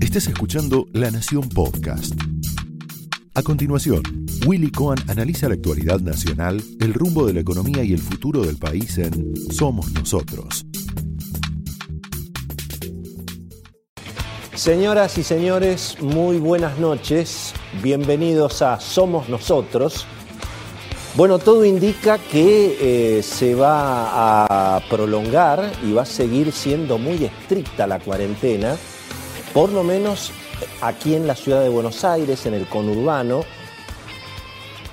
Estás escuchando La Nación Podcast. A continuación, Willy Cohen analiza la actualidad nacional, el rumbo de la economía y el futuro del país en Somos Nosotros. Señoras y señores, muy buenas noches. Bienvenidos a Somos Nosotros. Bueno, todo indica que eh, se va a prolongar y va a seguir siendo muy estricta la cuarentena, por lo menos aquí en la ciudad de Buenos Aires, en el conurbano,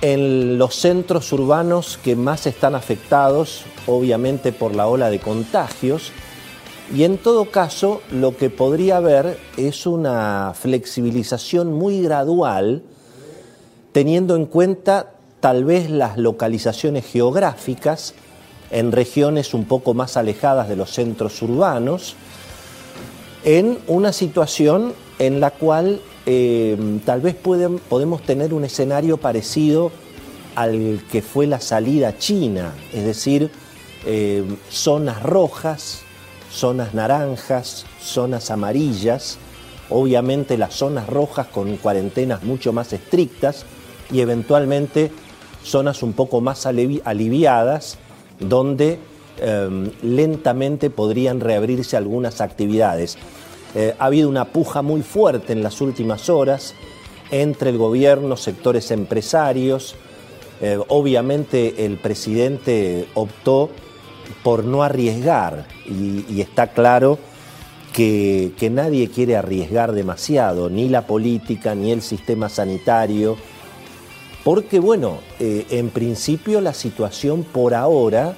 en los centros urbanos que más están afectados, obviamente por la ola de contagios, y en todo caso lo que podría haber es una flexibilización muy gradual, teniendo en cuenta tal vez las localizaciones geográficas en regiones un poco más alejadas de los centros urbanos, en una situación en la cual eh, tal vez podemos tener un escenario parecido al que fue la salida China, es decir, eh, zonas rojas, zonas naranjas, zonas amarillas, obviamente las zonas rojas con cuarentenas mucho más estrictas y eventualmente zonas un poco más aliviadas donde em, lentamente podrían reabrirse algunas actividades. Eh, ha habido una puja muy fuerte en las últimas horas entre el gobierno, sectores empresarios. Eh, obviamente el presidente optó por no arriesgar y, está claro que, nadie quiere arriesgar demasiado, ni la política, ni el sistema sanitario, porque bueno, eh, en principio la situación por ahora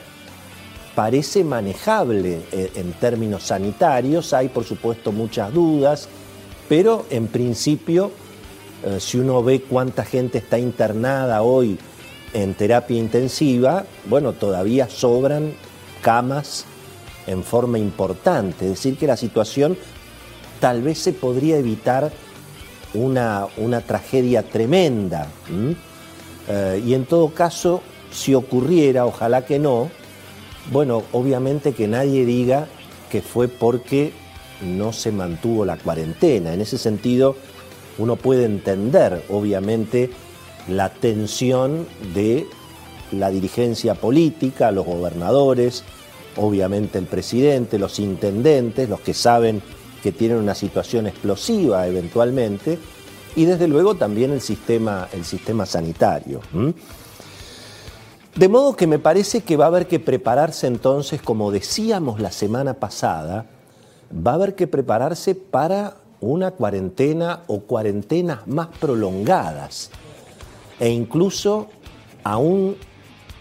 parece manejable eh, en términos sanitarios, hay por supuesto muchas dudas, pero en principio, eh, si uno ve cuánta gente está internada hoy en terapia intensiva, bueno, todavía sobran camas en forma importante, es decir, que la situación tal vez se podría evitar una, una tragedia tremenda. Eh, y en todo caso, si ocurriera, ojalá que no, bueno, obviamente que nadie diga que fue porque no se mantuvo la cuarentena. En ese sentido, uno puede entender, obviamente, la tensión de la dirigencia política, los gobernadores, obviamente el presidente, los intendentes, los que saben que tienen una situación explosiva eventualmente, y desde luego también el sistema, el sistema sanitario. De modo que me parece que va a haber que prepararse entonces, como decíamos la semana pasada, va a haber que prepararse para una cuarentena o cuarentenas más prolongadas e incluso aún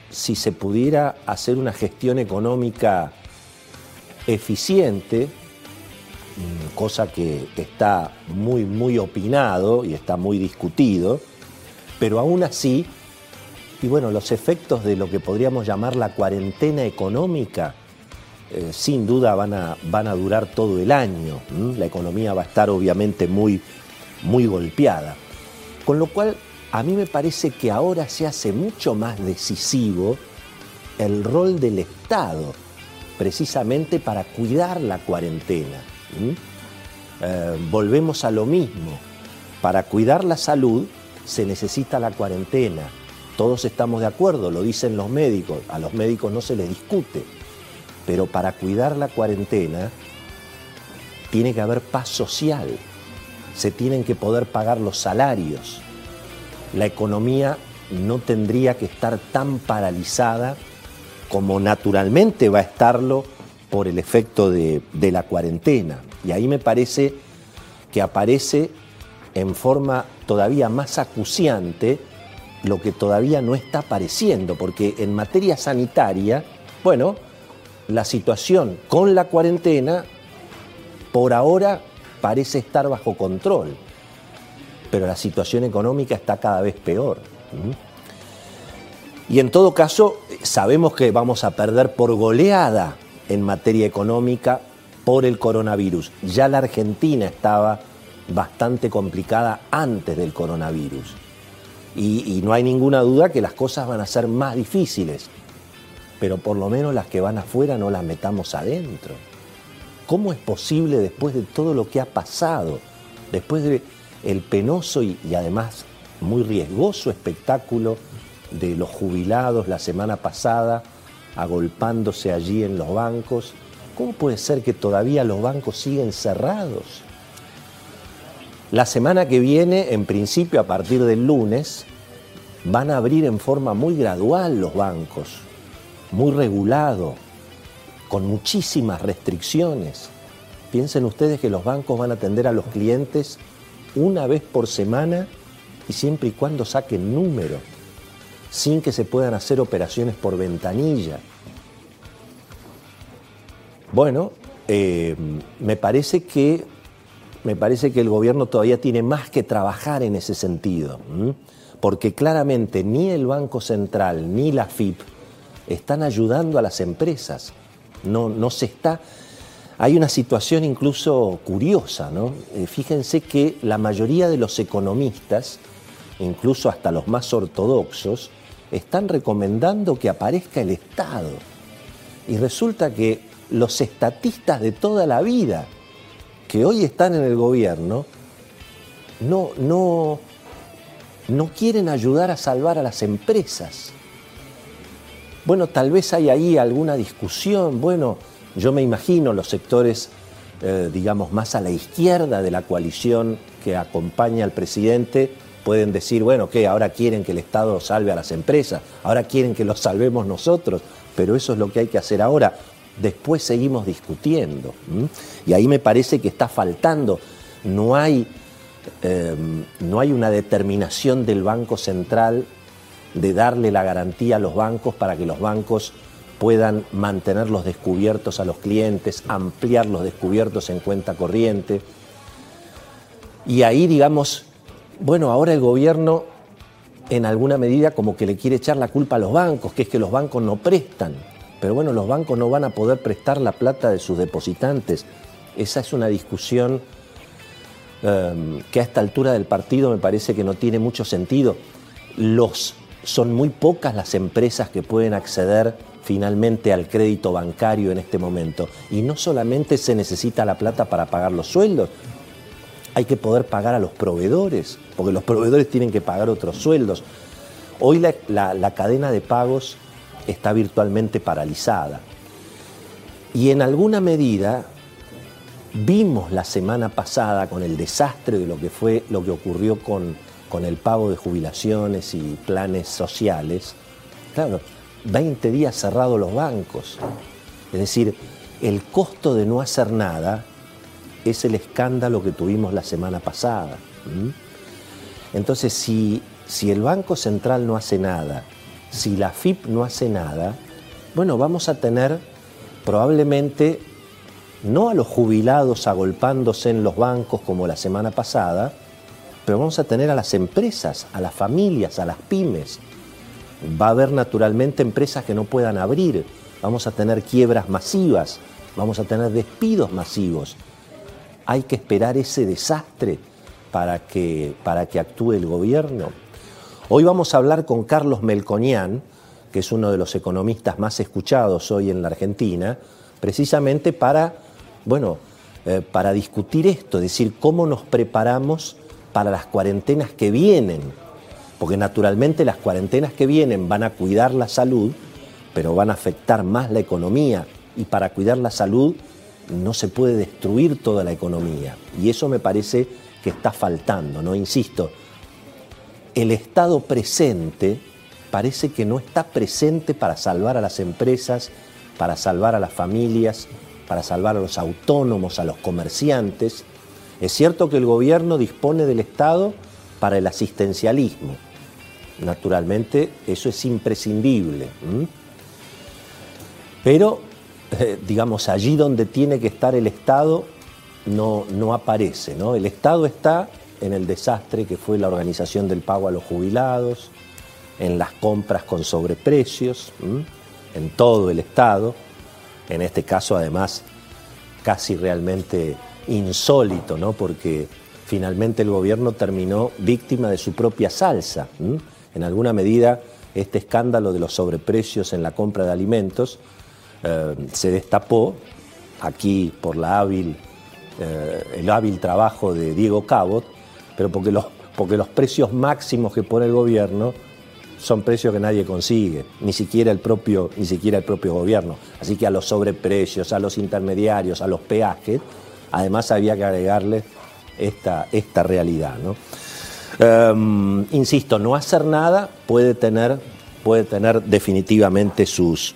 si se pudiera hacer una gestión económica eficiente, cosa que está muy, muy opinado y está muy discutido, pero aún así, y bueno, los efectos de lo que podríamos llamar la cuarentena económica, eh, sin duda van a, van a durar todo el año. La economía va a estar obviamente muy, muy golpeada. Con lo cual a mí me parece que ahora se hace mucho más decisivo el rol del Estado, precisamente para cuidar la cuarentena. Eh, volvemos a lo mismo. Para cuidar la salud se necesita la cuarentena. Todos estamos de acuerdo, lo dicen los médicos, a los médicos no se les discute. Pero para cuidar la cuarentena tiene que haber paz social, se tienen que poder pagar los salarios, la economía no tendría que estar tan paralizada como naturalmente va a estarlo por el efecto de, la cuarentena. Y ahí me parece que aparece en forma todavía más acuciante lo que todavía no está apareciendo, porque en materia sanitaria, bueno, la situación con la cuarentena por ahora parece estar bajo control pero la situación económica está cada vez peor. Y en todo caso, sabemos que vamos a perder por goleada en materia económica por el coronavirus. Ya la Argentina estaba bastante complicada antes del coronavirus. Y, no hay ninguna duda que las cosas van a ser más difíciles, pero por lo menos las que van afuera no las metamos adentro. ¿Cómo es posible después de todo lo que ha pasado, después del el penoso y además muy riesgoso espectáculo de los jubilados la semana pasada, agolpándose allí en los bancos? ¿Cómo puede ser que todavía los bancos siguen cerrados? La semana que viene, en principio a partir del lunes, van a abrir en forma muy gradual los bancos, muy regulado, con muchísimas restricciones. Piensen ustedes que los bancos van a atender a los clientes una vez por semana y siempre y cuando saquen número, sin que se puedan hacer operaciones por ventanilla. Bueno, eh, me parece que me parece que el gobierno todavía tiene más que trabajar en ese sentido, porque claramente ni el Banco Central ni la FIP están ayudando a las empresas. No, no se está. Hay una situación incluso curiosa, ¿no? Eh, fíjense que la mayoría de los economistas, incluso hasta los más ortodoxos, están recomendando que aparezca el Estado. Y resulta que los estatistas de toda la vida, que hoy están en el gobierno no, no, no quieren ayudar a salvar a las empresas. Bueno, tal vez hay ahí alguna discusión. Bueno, yo me imagino los sectores, eh, digamos, más a la izquierda de la coalición que acompaña al presidente pueden decir, bueno, que ahora quieren que el Estado salve a las empresas, ahora quieren que los salvemos nosotros, pero eso es lo que hay que hacer ahora después seguimos discutiendo. Y ahí me parece que está faltando. No hay, em, no hay una determinación del Banco Central de darle la garantía a los bancos para que los bancos puedan mantener los descubiertos a los clientes, ampliar los descubiertos en cuenta corriente. Y ahí, digamos, bueno, ahora el gobierno en alguna medida como que le quiere echar la culpa a los bancos, que es que los bancos no prestan. Pero bueno, los bancos no van a poder prestar la plata de sus depositantes. Esa es una discusión em, que a esta altura del partido me parece que no tiene mucho sentido. Los, son muy pocas las empresas que pueden acceder finalmente al crédito bancario en este momento. Y no solamente se necesita la plata para pagar los sueldos, hay que poder pagar a los proveedores, porque los proveedores tienen que pagar otros sueldos. Hoy la cadena de pagos está virtualmente paralizada. Y en alguna medida vimos la semana pasada con el desastre de lo que fue lo que ocurrió con, con el pago de jubilaciones y planes sociales. Claro, 20 días cerrados los bancos. Es decir, el costo de no hacer nada es el escándalo que tuvimos la semana pasada. Entonces, si, si el Banco Central no hace nada si la FIP no hace nada, bueno, vamos a tener probablemente no a los jubilados agolpándose en los bancos como la semana pasada, pero vamos a tener a las empresas, a las familias, a las pymes. Va a haber naturalmente empresas que no puedan abrir, vamos a tener quiebras masivas, vamos a tener despidos masivos. Hay que esperar ese desastre para que, para que actúe el gobierno. Hoy vamos a hablar con Carlos Melconian, que es uno de los economistas más escuchados hoy en la Argentina, precisamente para, bueno, eh, para discutir esto, es decir, cómo nos preparamos para las cuarentenas que vienen, porque naturalmente las cuarentenas que vienen van a cuidar la salud, pero van a afectar más la economía, y para cuidar la salud no se puede destruir toda la economía, y eso me parece que está faltando, ¿no? Insisto, el Estado presente parece que no está presente para salvar a las empresas, para salvar a las familias, para salvar a los autónomos, a los comerciantes. Es cierto que el gobierno dispone del Estado para el asistencialismo. Naturalmente, eso es imprescindible. Pero, eh, digamos, allí donde tiene que estar el Estado no, no aparece. ¿no? El Estado está en el desastre que fue la organización del pago a los jubilados, en las compras con sobreprecios, en todo el Estado, en este caso además casi realmente insólito, ¿no? porque finalmente el gobierno terminó víctima de su propia salsa. En alguna medida este escándalo de los sobreprecios en la compra de alimentos eh, se destapó aquí por la hábil, el hábil trabajo de Diego Cabot, pero porque los, porque los precios máximos que pone el gobierno son precios que nadie consigue, ni siquiera el propio, ni siquiera el propio gobierno. Así que a los sobreprecios, a los intermediarios, a los peajes, además había que agregarle esta, esta realidad. Em, insisto, no hacer nada puede tener, puede tener definitivamente sus,